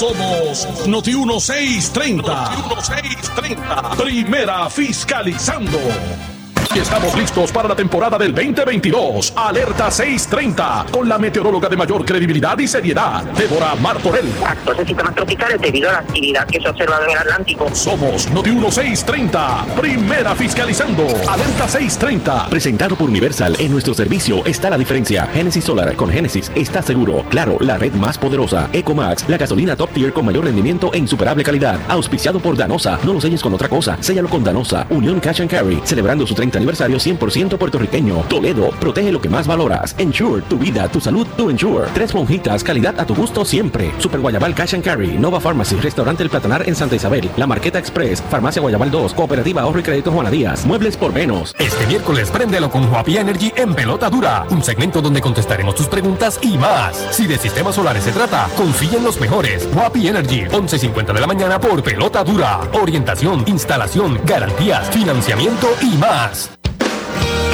Somos Noti 1630. Noti 1630. Primera fiscalizando. Y estamos listos para la temporada del 2022. Alerta 630 con la meteoróloga de mayor credibilidad y seriedad, Débora Martorell. Actuales sistemas tropicales debido a la actividad que se ha observado en el Atlántico. Somos Noti 1630. Primera fiscalizando. Alerta 630. Presentado por Universal. En nuestro servicio está la diferencia. Genesis Solar con Genesis está seguro. Claro, la red más poderosa. Ecomax, la gasolina top tier con mayor rendimiento e insuperable calidad. Auspiciado por Danosa. No lo selles con otra cosa. Séllalo con Danosa. Unión Cash and Carry. Celebrando su 30 aniversario 100% puertorriqueño. Toledo, protege lo que más valoras. Ensure, tu vida, tu salud, tu Ensure. Tres monjitas, calidad a tu gusto siempre. Super Guayabal Cash and Carry, Nova Pharmacy, Restaurante El Platanar en Santa Isabel, La Marqueta Express, Farmacia Guayabal 2, Cooperativa Ahorro y Crédito Juana Díaz, Muebles por menos. Este miércoles préndelo con Huapi Energy en Pelota Dura, un segmento donde contestaremos tus preguntas y más. Si de sistemas solares se trata, confía en los mejores. Huapi Energy, 11.50 de la mañana por Pelota Dura. Orientación, instalación, garantías, financiamiento y más.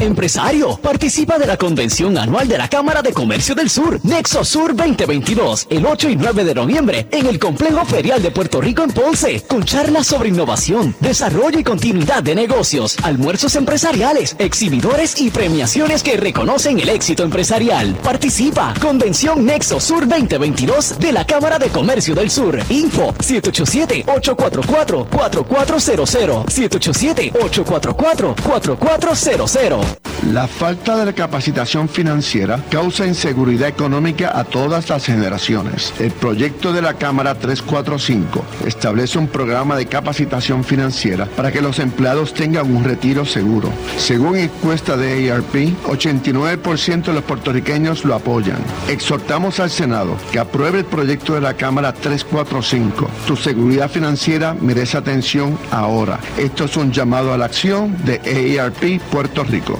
Empresario, participa de la convención anual de la Cámara de Comercio del Sur, Nexo Sur 2022, el 8 y 9 de noviembre, en el Complejo Ferial de Puerto Rico en Ponce, con charlas sobre innovación, desarrollo y continuidad de negocios, almuerzos empresariales, exhibidores y premiaciones que reconocen el éxito empresarial. Participa, Convención Nexo Sur 2022 de la Cámara de Comercio del Sur. Info 787-844-4400, 787-844-4400. La falta de capacitación financiera causa inseguridad económica a todas las generaciones. El proyecto de la Cámara 345 establece un programa de capacitación financiera para que los empleados tengan un retiro seguro. Según encuesta de ARP, 89% de los puertorriqueños lo apoyan. Exhortamos al Senado que apruebe el proyecto de la Cámara 345. Tu seguridad financiera merece atención ahora. Esto es un llamado a la acción de AARP Puerto Rico.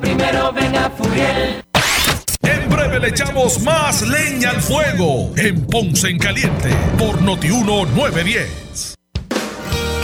Primero ven a Furiel. En breve le echamos más leña al fuego en Ponce en Caliente por Notiuno 910.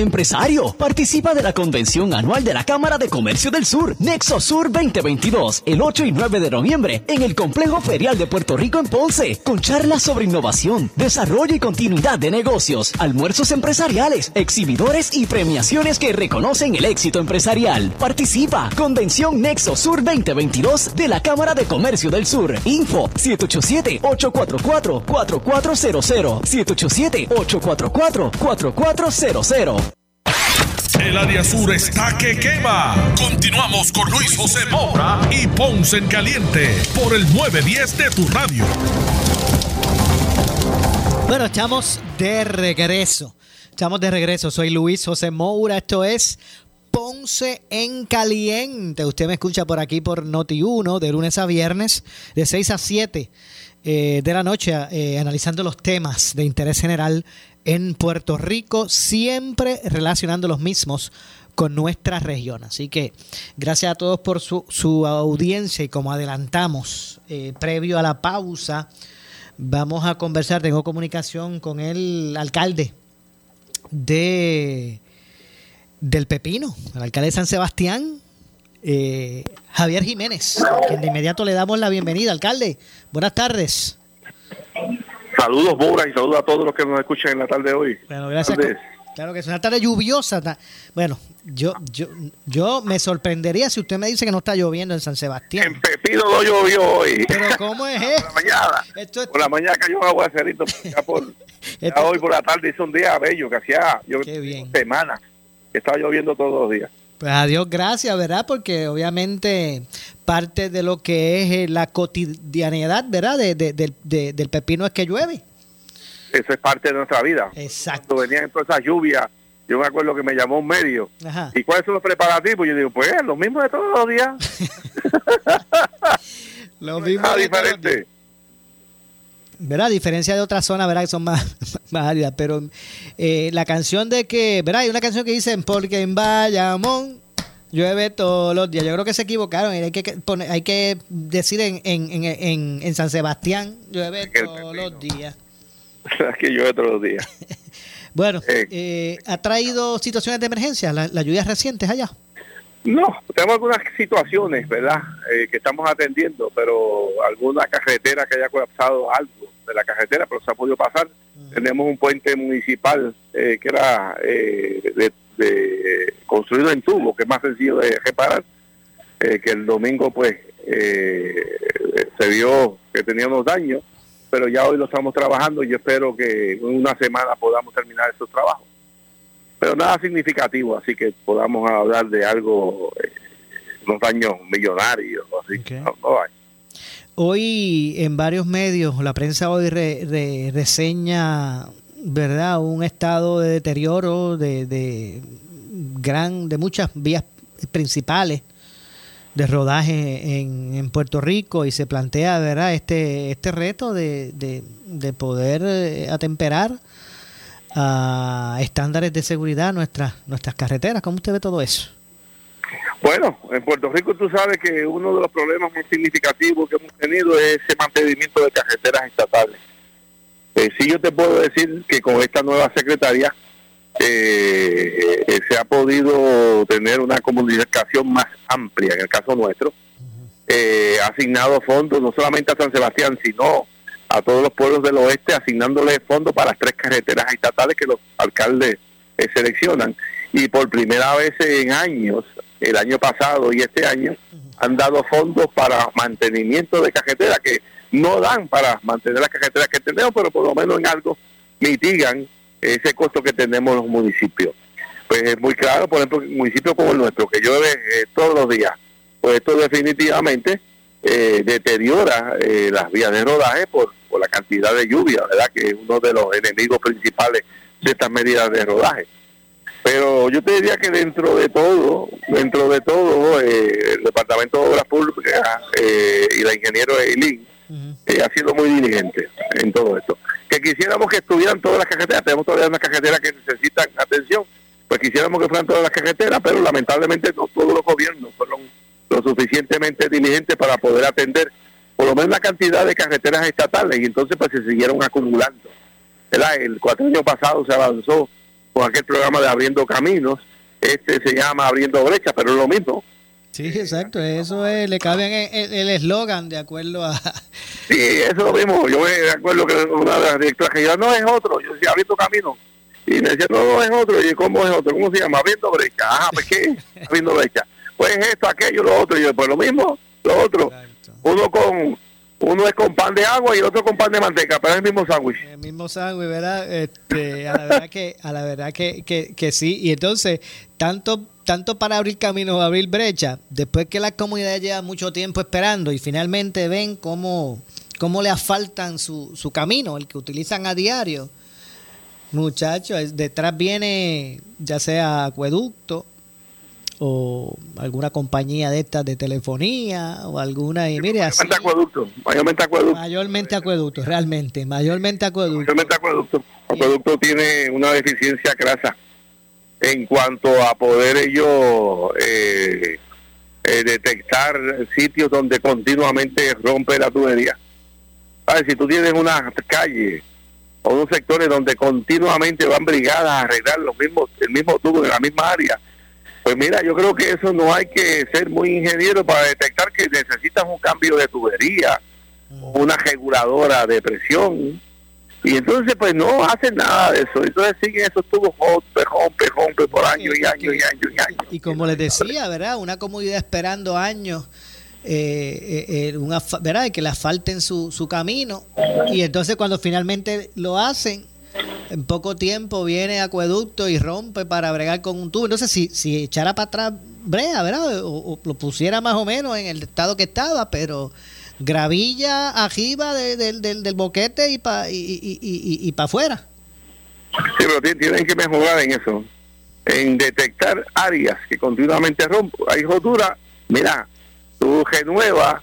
Empresario, participa de la convención anual de la Cámara de Comercio del Sur, Nexo Sur 2022, el 8 y 9 de noviembre, en el Complejo Ferial de Puerto Rico en Ponce, con charlas sobre innovación, desarrollo y continuidad de negocios, almuerzos empresariales, exhibidores y premiaciones que reconocen el éxito empresarial. Participa, Convención Nexo Sur 2022 de la Cámara de Comercio del Sur. Info 787-844-4400, 787-844-4400. El área sur está que quema. Continuamos con Luis José Moura y Ponce en Caliente por el 910 de tu radio. Bueno, estamos de regreso. Estamos de regreso. Soy Luis José Moura. Esto es Ponce en Caliente. Usted me escucha por aquí por Noti1 de lunes a viernes de 6 a 7 eh, de la noche eh, analizando los temas de interés general en Puerto Rico, siempre relacionando los mismos con nuestra región. Así que gracias a todos por su, su audiencia y como adelantamos eh, previo a la pausa, vamos a conversar, tengo comunicación con el alcalde de del Pepino, el alcalde de San Sebastián, eh, Javier Jiménez, quien de inmediato le damos la bienvenida. Alcalde, buenas tardes. Saludos, Bora, y saludos a todos los que nos escuchan en la tarde de hoy. Bueno, gracias. Claro que es una tarde lluviosa. Bueno, yo, yo, yo me sorprendería si usted me dice que no está lloviendo en San Sebastián. En Pepino no llovió hoy. Pero ¿cómo es eso? Por la mañana. por la mañana cayó un aguacerito. Ya, por, ya hoy por la tarde hizo un día bello, que hacía yo, semanas que estaba lloviendo todos los días. Pues a Dios gracias, ¿verdad? Porque obviamente parte de lo que es eh, la cotidianidad, ¿verdad? De, del pepino es que llueve. Eso es parte de nuestra vida. Exacto. Cuando venían todas esas lluvias, yo me acuerdo que me llamó un medio. Ajá. ¿Y cuáles son los preparativos? Yo digo, pues lo mismo de todos los días. lo mismo. de diferente. ¿Verdad? A diferencia de otras zonas, ¿verdad? Que son más, más áridas. Pero eh, la canción de que, ¿verdad? Hay una canción que dice, porque en Bayamón llueve todos los días. Yo creo que se equivocaron. Hay que, poner, hay que decir en, en, en, en San Sebastián, llueve todos los días. que llueve todos los días. bueno, eh, eh, ¿ha traído situaciones de emergencia las lluvias recientes allá? No, tenemos algunas situaciones, ¿verdad?, eh, que estamos atendiendo, pero alguna carretera que haya colapsado algo de la carretera, pero se ha podido pasar. Tenemos un puente municipal eh, que era eh, de, construido en tubo, que es más sencillo de reparar, que el domingo, pues, se vio que tenía unos daños, pero ya hoy lo estamos trabajando y yo espero que en una semana podamos terminar esos trabajos. Pero nada significativo, así que podamos hablar de algo, eh, unos daños millonarios, así Hoy en varios medios, la prensa hoy reseña, ¿verdad?, un estado de deterioro de, de, gran, de muchas vías principales de rodaje en, en, Puerto Rico y se plantea, ¿verdad?, este, este reto de, de, de poder eh, atemperar a estándares de seguridad nuestras nuestras carreteras. ¿Cómo usted ve todo eso? Bueno, en Puerto Rico tú sabes que uno de los problemas más significativos que hemos tenido es ese mantenimiento de carreteras estatales. Eh, sí yo te puedo decir que con esta nueva secretaría eh, eh, se ha podido tener una comunicación más amplia, en el caso nuestro, eh, asignado fondos no solamente a San Sebastián, sino a todos los pueblos del oeste asignándole fondos para las tres carreteras estatales que los alcaldes eh, seleccionan. Y por primera vez en años, el año pasado y este año, han dado fondos para mantenimiento de carreteras que no dan para mantener las carreteras que tenemos, pero por lo menos en algo mitigan ese costo que tenemos los municipios. Pues es muy claro, por ejemplo, un municipio como el nuestro, que llueve eh, todos los días, pues esto definitivamente eh, deteriora las vías de rodaje por por la cantidad de lluvia, ¿verdad? Que es uno de los enemigos principales de estas medidas de rodaje. Pero yo te diría que dentro de todo, dentro de todo, eh, el Departamento de Obras Públicas eh, y la ingeniero Eileen eh, ha sido muy diligente en todo esto. Que quisiéramos que estuvieran todas las carreteras, tenemos todavía unas carreteras que necesitan atención, pues quisiéramos que fueran todas las carreteras, pero lamentablemente no todos los gobiernos fueron lo suficientemente diligentes para poder atender por lo menos la cantidad de carreteras estatales y entonces pues se siguieron acumulando. ¿verdad? El cuatro años pasado se avanzó con aquel programa de abriendo caminos, este se llama abriendo brechas, pero es lo mismo. Sí, exacto, eso es, le cabe el eslogan de acuerdo a... Sí, eso es lo mismo, yo me acuerdo que una de las directoras que yo no es otro, yo decía abriendo caminos, y me decía, no, no es otro, y ¿cómo es otro? ¿Cómo se llama? Abriendo brechas, ajá, ¿pues qué? abriendo brechas. Pues esto, aquello, lo otro, y yo, pues lo mismo, lo otro uno con uno es con pan de agua y otro con pan de manteca, pero es el mismo sándwich. El mismo sándwich, ¿verdad? Este, a la verdad que a la verdad que, que, sí, y entonces tanto tanto para abrir caminos abrir brecha, después que la comunidad lleva mucho tiempo esperando y finalmente ven cómo, cómo le asfaltan su, su camino, el que utilizan a diario, Muchachos, detrás viene ya sea acueducto o alguna compañía de estas de telefonía o alguna y mire mayormente acueducto mayormente acueducto. Mayormente acueducto realmente mayormente acueducto. Mayormente acueducto. Acueducto tiene una deficiencia crasa en cuanto a poder ellos eh, eh, detectar sitios donde continuamente rompe la tubería. ¿Sabes? si tú tienes una calle o unos sectores donde continuamente van brigadas a arreglar los mismos el mismo tubo en la misma área pues mira, yo creo que eso no hay que ser muy ingeniero para detectar que necesitas un cambio de tubería, una reguladora de presión. Y entonces pues no hacen nada de eso. Entonces siguen esos tubos rompe, rompe, rompe por años y años y años y años. Y como les decía, ¿verdad? Una comunidad esperando años. Eh, eh, eh, una, ¿verdad? que le asfalten su, su camino y entonces cuando finalmente lo hacen en poco tiempo viene acueducto y rompe para bregar con un tubo. Entonces, si, si echara para atrás brea, ¿verdad? O, lo pusiera más o menos en el estado que estaba, pero gravilla arriba del, del, boquete y para y, y, y, para afuera. Sí, pero tienen que mejorar en eso, en detectar áreas que continuamente rompen. Hay rotura, mira, tú renueva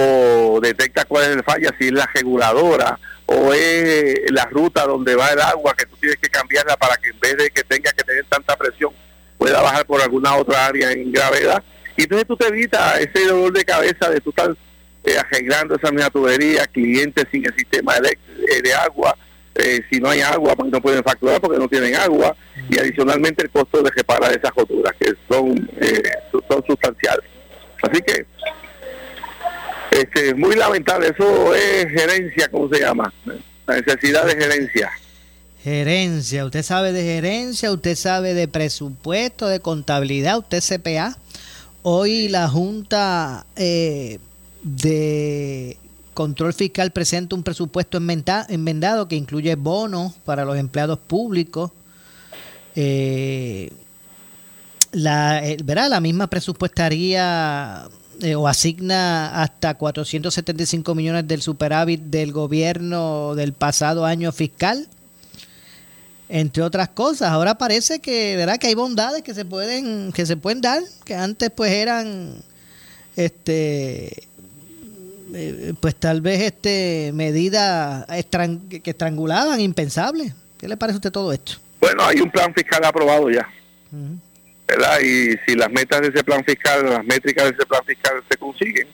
o detecta cuál es el falla, si es la reguladora o es la ruta donde va el agua que tú tienes que cambiarla para que en vez de que tenga que tener tanta presión pueda bajar por alguna otra área en gravedad y entonces tú te evitas ese dolor de cabeza de tú estar eh, arreglando esa misma tubería, clientes sin el sistema de, eh, de agua, eh, si no hay agua pues no pueden facturar porque no tienen agua y adicionalmente el costo de reparar esas roturas que son, son sustanciales. Así que este, muy lamentable, eso es gerencia, ¿cómo se llama? La necesidad de gerencia. Gerencia, usted sabe de gerencia, usted sabe de presupuesto, de contabilidad, usted CPA. Hoy la Junta eh, de Control Fiscal presenta un presupuesto enmendado que incluye bonos para los empleados públicos. Eh, la, eh, ¿verdad? la misma presupuestaría eh, o asigna hasta 475 millones del superávit del gobierno del pasado año fiscal, entre otras cosas. Ahora parece que, ¿verdad? que hay bondades que se pueden que se pueden dar, que antes pues eran este eh, pues tal vez este medidas que estrangulaban impensables. ¿Qué le parece a usted todo esto? Bueno, hay un plan fiscal aprobado ya. ¿Verdad? Y si las metas de ese plan fiscal, las métricas de ese plan fiscal se consiguen,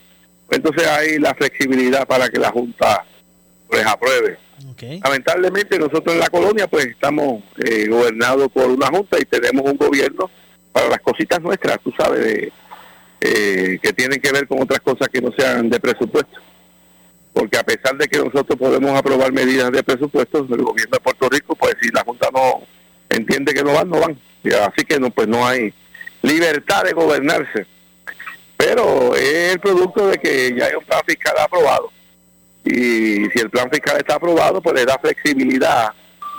pues entonces hay la flexibilidad para que la Junta pues apruebe. Lamentablemente nosotros en la colonia pues estamos eh, gobernados por una Junta y tenemos un gobierno para las cositas nuestras, tú sabes, de, eh, que tienen que ver con otras cosas que no sean de presupuesto. Porque a pesar de que nosotros podemos aprobar medidas de presupuesto, el gobierno de Puerto Rico, pues si la Junta no entiende que no van, no van. Así que no, pues no hay libertad de gobernarse. Pero es el producto de que ya hay un plan fiscal aprobado. Y si el plan fiscal está aprobado, pues le da flexibilidad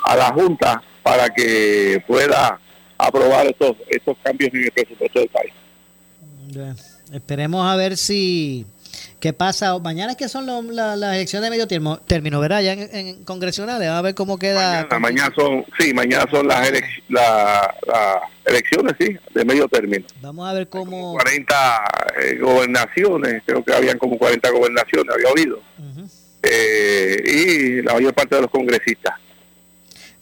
a la Junta para que pueda aprobar estos, estos cambios en el presupuesto del país. esperemos a ver si ¿Qué pasa? Mañana es que son las elecciones de medio término, término ¿verdad? Ya en, congresionales, a ver cómo queda. Mañana, son, sí, mañana son las, elecciones, sí, de medio término. Vamos a ver cómo... 40 eh, gobernaciones, creo que habían como 40 gobernaciones, había oído. Eh, y la mayor parte de los congresistas.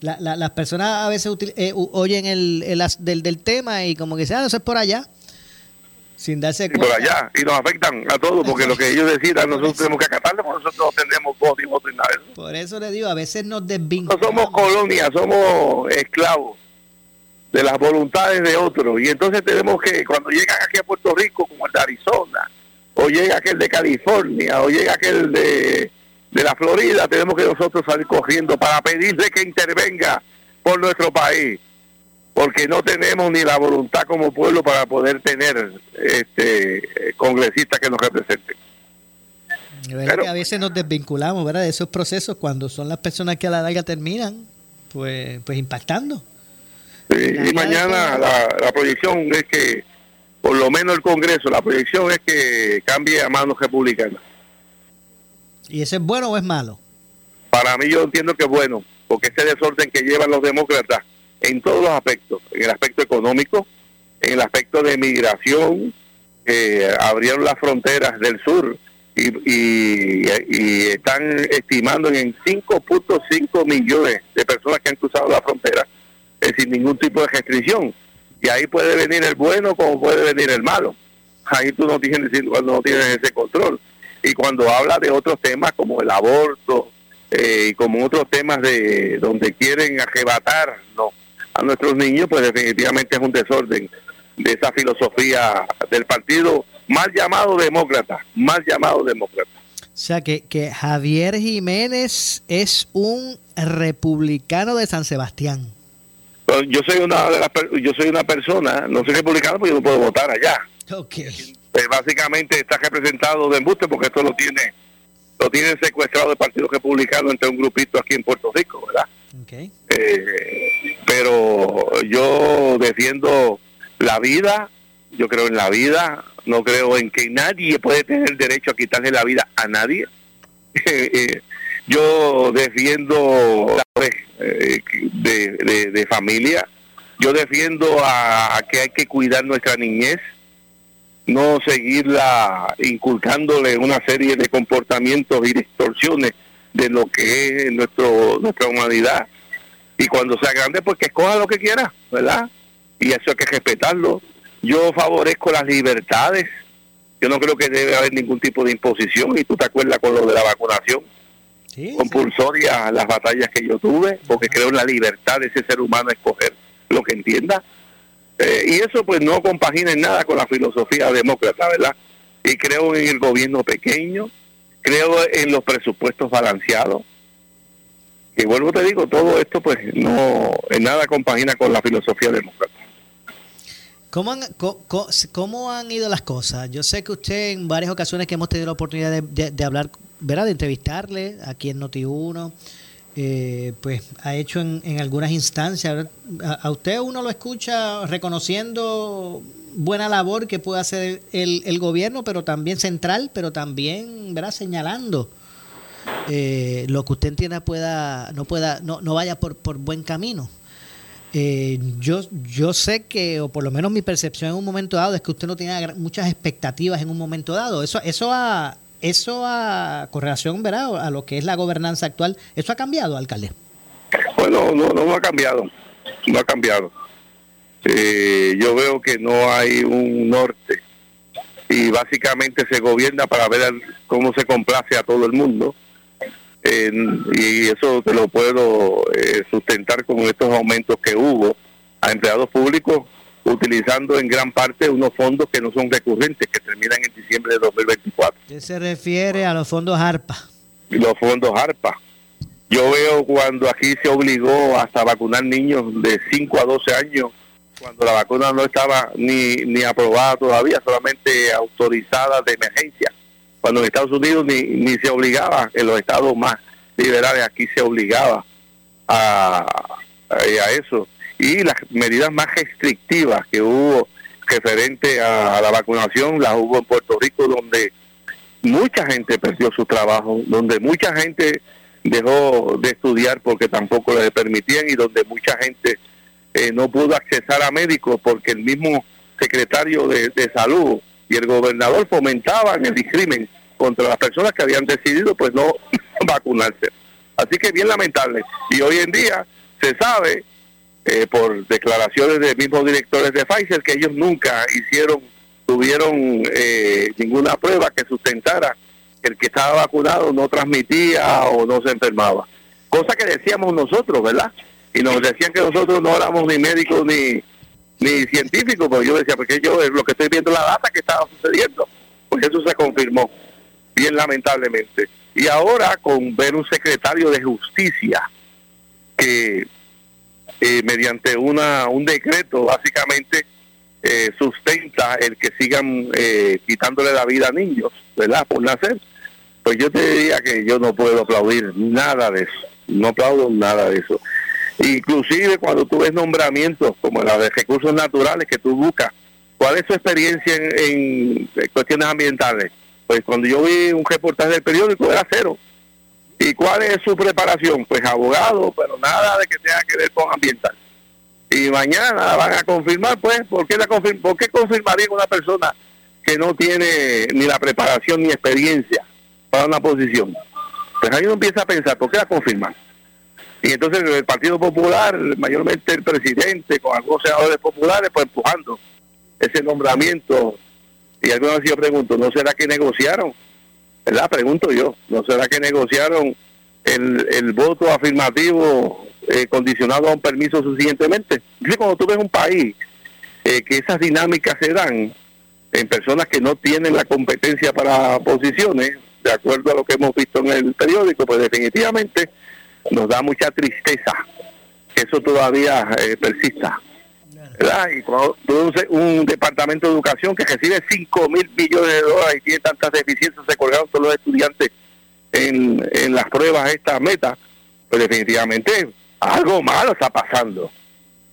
las personas a veces eh, oyen el, del, del tema y como que dicen, ah, eso es por allá sin darse cuenta. por allá, y nos afectan a todos, porque lo que ellos decidan nosotros tenemos que acatarlo, porque nosotros no tenemos voz ni voto nada. Por eso le digo, a veces nos desvinculamos. No somos colonia, somos esclavos de las voluntades de otros, y entonces tenemos que, cuando llegan aquí a Puerto Rico, como el de Arizona, o llega aquel de California, o llega aquel de, de la Florida, tenemos que nosotros salir corriendo para pedirle que intervenga por nuestro país porque no tenemos ni la voluntad como pueblo para poder tener este congresistas que nos representen. Pero, a veces nos desvinculamos ¿verdad? de esos procesos cuando son las personas que a la larga terminan pues, pues impactando. y mañana la, la proyección es que, por lo menos el Congreso, la proyección es que cambie a manos republicanas. ¿Y eso es bueno o es malo? Para mí yo entiendo que es bueno porque ese desorden que llevan los demócratas en todos los aspectos, en el aspecto económico, en el aspecto de migración, eh, abrieron las fronteras del sur y, están estimando en 5.5 millones de personas que han cruzado la frontera eh, sin ningún tipo de restricción. Y ahí puede venir el bueno como puede venir el malo. Ahí tú no tienes, cuando no tienes ese control. Y cuando habla de otros temas como el aborto eh, como otros temas de donde quieren arrebatar no, a nuestros niños, pues definitivamente es un desorden de esa filosofía del partido mal llamado demócrata, mal llamado demócrata. O sea, que, que Javier Jiménez es un republicano de San Sebastián. yo soy una de las, yo soy una persona, no soy republicano porque yo no puedo votar allá. Okay. Pues básicamente está representado de embuste porque esto lo tiene lo tiene secuestrado el Partido Republicano entre un grupito aquí en Puerto Rico, ¿verdad? Eh, pero yo defiendo la vida, yo creo en la vida, no creo en que nadie puede tener derecho a quitarle la vida a nadie. Eh, yo defiendo eh, de, de, de, familia, yo defiendo a, a, que hay que cuidar nuestra niñez, no seguirla inculcándole una serie de comportamientos y distorsiones de lo que es nuestro nuestra humanidad. Y cuando sea grande, pues que escoja lo que quiera, ¿verdad? Y eso hay que respetarlo. Yo favorezco las libertades. Yo no creo que debe haber ningún tipo de imposición. Y tú te acuerdas con lo de la vacunación sí, compulsoria, sí. las batallas que yo tuve, porque creo en la libertad de ese ser humano a escoger lo que entienda. Eh, y eso pues no compagina en nada con la filosofía demócrata, ¿verdad? Y creo en el gobierno pequeño, creo en los presupuestos balanceados. Y vuelvo te digo, todo esto pues no en nada compagina con la filosofía demócrata. ¿Cómo han, co, ¿Cómo han ido las cosas? Yo sé que usted en varias ocasiones que hemos tenido la oportunidad de, de, de hablar, ¿verdad? De entrevistarle aquí en Noti1, eh, pues ha hecho en, en algunas instancias. A, a, usted uno lo escucha reconociendo buena labor que puede hacer el, el gobierno, pero también central, pero también, ¿verdad? Señalando eh, lo que usted entienda pueda, no pueda, no, no vaya por, por buen camino. Eh, yo, yo sé que, o por lo menos mi percepción en un momento dado, es que usted no tenía muchas expectativas en un momento dado. Eso, eso ha, eso a correlación, ¿verdad? A lo que es la gobernanza actual, ¿eso ha cambiado, alcalde? Bueno, no, no, no ha cambiado, no ha cambiado. Eh, yo veo que no hay un norte y básicamente se gobierna para ver cómo se complace a todo el mundo eh, y eso te lo puedo eh, sustentar con estos aumentos que hubo a empleados públicos utilizando en gran parte unos fondos que no son recurrentes, que terminan en diciembre de 2024. ¿Qué se refiere a los fondos ARPA? Los fondos ARPA. Yo veo cuando aquí se obligó hasta vacunar niños de 5 a 12 años, cuando la vacuna no estaba ni, ni aprobada todavía, solamente autorizada de emergencia cuando en Estados Unidos ni, ni se obligaba, en los estados más liberales aquí se obligaba a, a, a eso. Y las medidas más restrictivas que hubo referente a, la vacunación las hubo en Puerto Rico, donde mucha gente perdió su trabajo, donde mucha gente dejó de estudiar porque tampoco le permitían y donde mucha gente eh, no pudo accesar a médicos porque el mismo secretario de, salud y el gobernador fomentaban el discrimen contra las personas que habían decidido pues no vacunarse. Así que bien lamentable. Y hoy en día se sabe eh, por declaraciones de mismos directores de Pfizer que ellos nunca hicieron, tuvieron eh, ninguna prueba que sustentara que el que estaba vacunado no transmitía o no se enfermaba. Cosa que decíamos nosotros, ¿verdad? Y nos decían que nosotros no éramos ni médicos ni ni científicos, porque yo decía, porque yo lo que estoy viendo la data que estaba sucediendo, porque eso se confirmó, bien lamentablemente. Y ahora con ver un secretario de justicia que eh, mediante una un decreto básicamente eh, sustenta el que sigan eh, quitándole la vida a niños, ¿verdad? Por nacer. Pues yo te diría que yo no puedo aplaudir nada de eso, no aplaudo nada de eso. Inclusive cuando tú ves nombramientos como la de recursos naturales que tú buscas, ¿cuál es tu experiencia en, en cuestiones ambientales? Pues cuando yo vi un reportaje del periódico era cero. ¿Y cuál es su preparación? Pues abogado, pero nada de que tenga que ver con ambiental. Y mañana van a confirmar, pues, ¿por qué, la confirm ¿por qué confirmaría una persona que no tiene ni la preparación ni experiencia para una posición? Pues ahí uno empieza a pensar, ¿por qué la confirman? Y entonces el Partido Popular, mayormente el presidente, con algunos senadores populares, pues empujando ese nombramiento. Y alguna vez yo pregunto, ¿no será que negociaron? ¿Verdad? Pregunto yo, ¿no será que negociaron el, el voto afirmativo eh, condicionado a un permiso suficientemente? Dice, cuando tú ves un país eh, que esas dinámicas se dan en personas que no tienen la competencia para posiciones, de acuerdo a lo que hemos visto en el periódico, pues definitivamente nos da mucha tristeza que eso todavía eh, persista. ¿verdad? Y cuando un, departamento de educación que recibe 5 mil millones de dólares y tiene tantas deficiencias, se colgaron todos los estudiantes en, en las pruebas esta meta, pues definitivamente algo malo está pasando.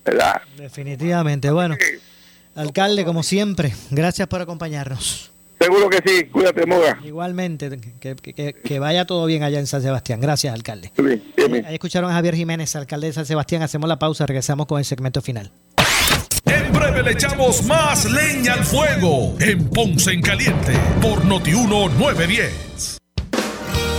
¿verdad? Definitivamente. Bueno, alcalde, como siempre, gracias por acompañarnos. Seguro que sí, cuídate, Moga. Igualmente, que, vaya todo bien allá en San Sebastián. Gracias, alcalde. Eh, ahí escucharon a Javier Jiménez, alcalde de San Sebastián. Hacemos la pausa, regresamos con el segmento final. En breve le echamos más leña al fuego en Ponce en Caliente por Notiuno 910.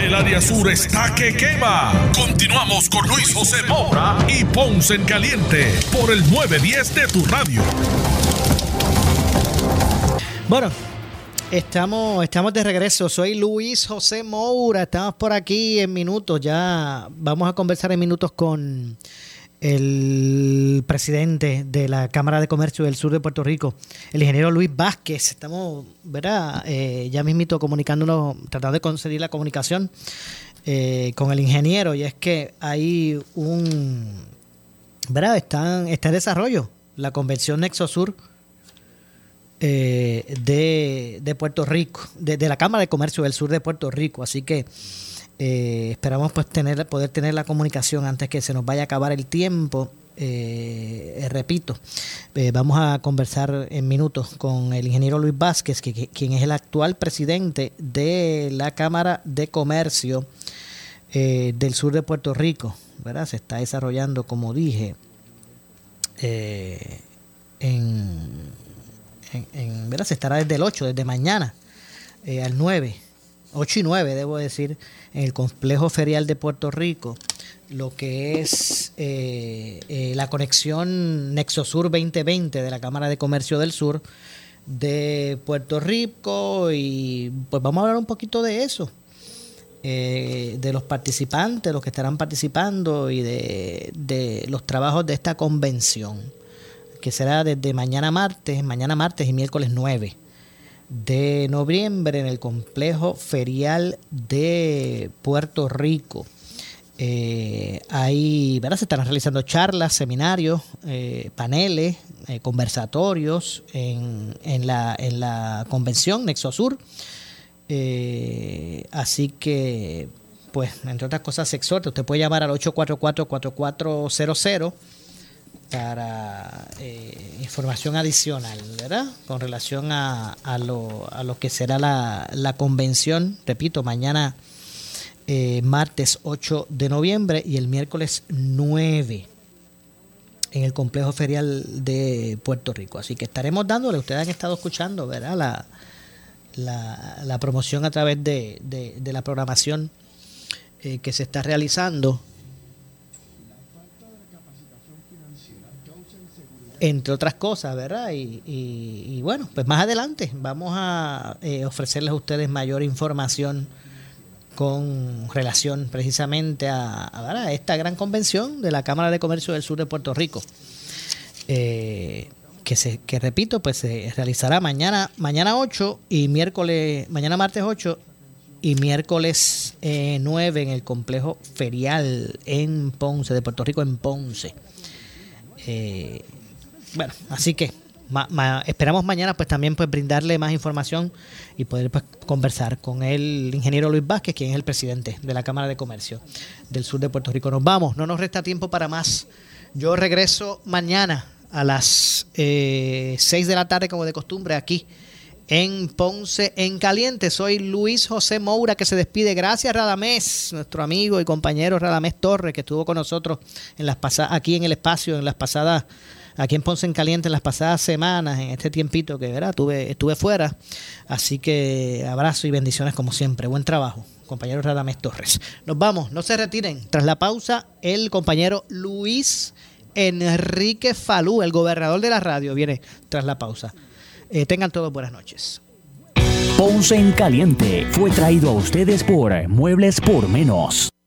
El área sur está que quema. Continuamos con Luis José Moura y Ponce en Caliente por el 910 de tu radio. Bueno, estamos, estamos de regreso. Soy Luis José Moura. Estamos por aquí en minutos. Ya vamos a conversar en minutos con el presidente de la Cámara de Comercio del Sur de Puerto Rico, el ingeniero Luis Vázquez. Estamos, ¿verdad? Eh, ya mismito comunicándonos, tratando de conseguir la comunicación eh, con el ingeniero, y es que hay un, ¿verdad? Está, está en desarrollo la convención Nexo Sur. Eh, de, de, Puerto Rico, de la Cámara de Comercio del Sur de Puerto Rico. Así que eh, esperamos pues tener, poder tener la comunicación antes que se nos vaya a acabar el tiempo. Eh, eh, repito, vamos a conversar en minutos con el ingeniero Luis Vázquez, que, quien es el actual presidente de la Cámara de Comercio del sur de Puerto Rico. ¿verdad? Se está desarrollando, como dije, en, en, ¿verdad? Se estará desde el 8, desde mañana al 9 8 y 9, debo decir, en el complejo ferial de Puerto Rico, lo que es eh, eh, la conexión Nexosur 2020 de la Cámara de Comercio del Sur de Puerto Rico y pues vamos a hablar un poquito de eso, eh, de los participantes, los que estarán participando y de, de los trabajos de esta convención, que será desde mañana martes, mañana martes y miércoles 9 de noviembre en el complejo ferial de Puerto Rico. Eh, ahí ¿verdad? se estarán realizando charlas, seminarios, eh, paneles, eh, conversatorios en, en, la, en la convención Nexosur. así que, pues, entre otras cosas, se exhorta. Usted puede llamar al 844-4400 para eh, información adicional, ¿verdad? Con relación a, a, lo, a lo que será la, la convención, repito, mañana eh, martes 8 de noviembre y el miércoles 9 en el complejo ferial de Puerto Rico. Así que estaremos dándole, ustedes han estado escuchando, ¿verdad? La, la, la promoción a través de, de, la programación eh, que se está realizando entre otras cosas, ¿verdad? Y, bueno, pues más adelante vamos a eh, ofrecerles a ustedes mayor información con relación precisamente a, esta gran convención de la Cámara de Comercio del Sur de Puerto Rico. Eh, que se que repito, pues se realizará mañana mañana 8 y miércoles, mañana martes 8 y miércoles 9 en el complejo ferial en Ponce, de Puerto Rico en Ponce. Bueno, así que esperamos mañana pues también pues brindarle más información y poder pues, conversar con el ingeniero Luis Vázquez, quien es el presidente de la Cámara de Comercio del sur de Puerto Rico. Nos vamos, no nos resta tiempo para más. Yo regreso mañana a las eh, 6 de la tarde como de costumbre aquí en Ponce en Caliente. Soy Luis José Moura que se despide. Gracias Radamés, nuestro amigo y compañero Radamés Torres que estuvo con nosotros en las aquí en el espacio en las pasadas aquí en Ponce en Caliente en las pasadas semanas, en este tiempito que ¿verdad? Estuve, estuve fuera. Así que abrazo y bendiciones como siempre. Buen trabajo, compañero Radamés Torres. Nos vamos, no se retiren. Tras la pausa, el compañero Luis Enrique Falú, el gobernador de la radio, viene tras la pausa. Eh, tengan todos buenas noches. Ponce en Caliente fue traído a ustedes por Muebles por Menos.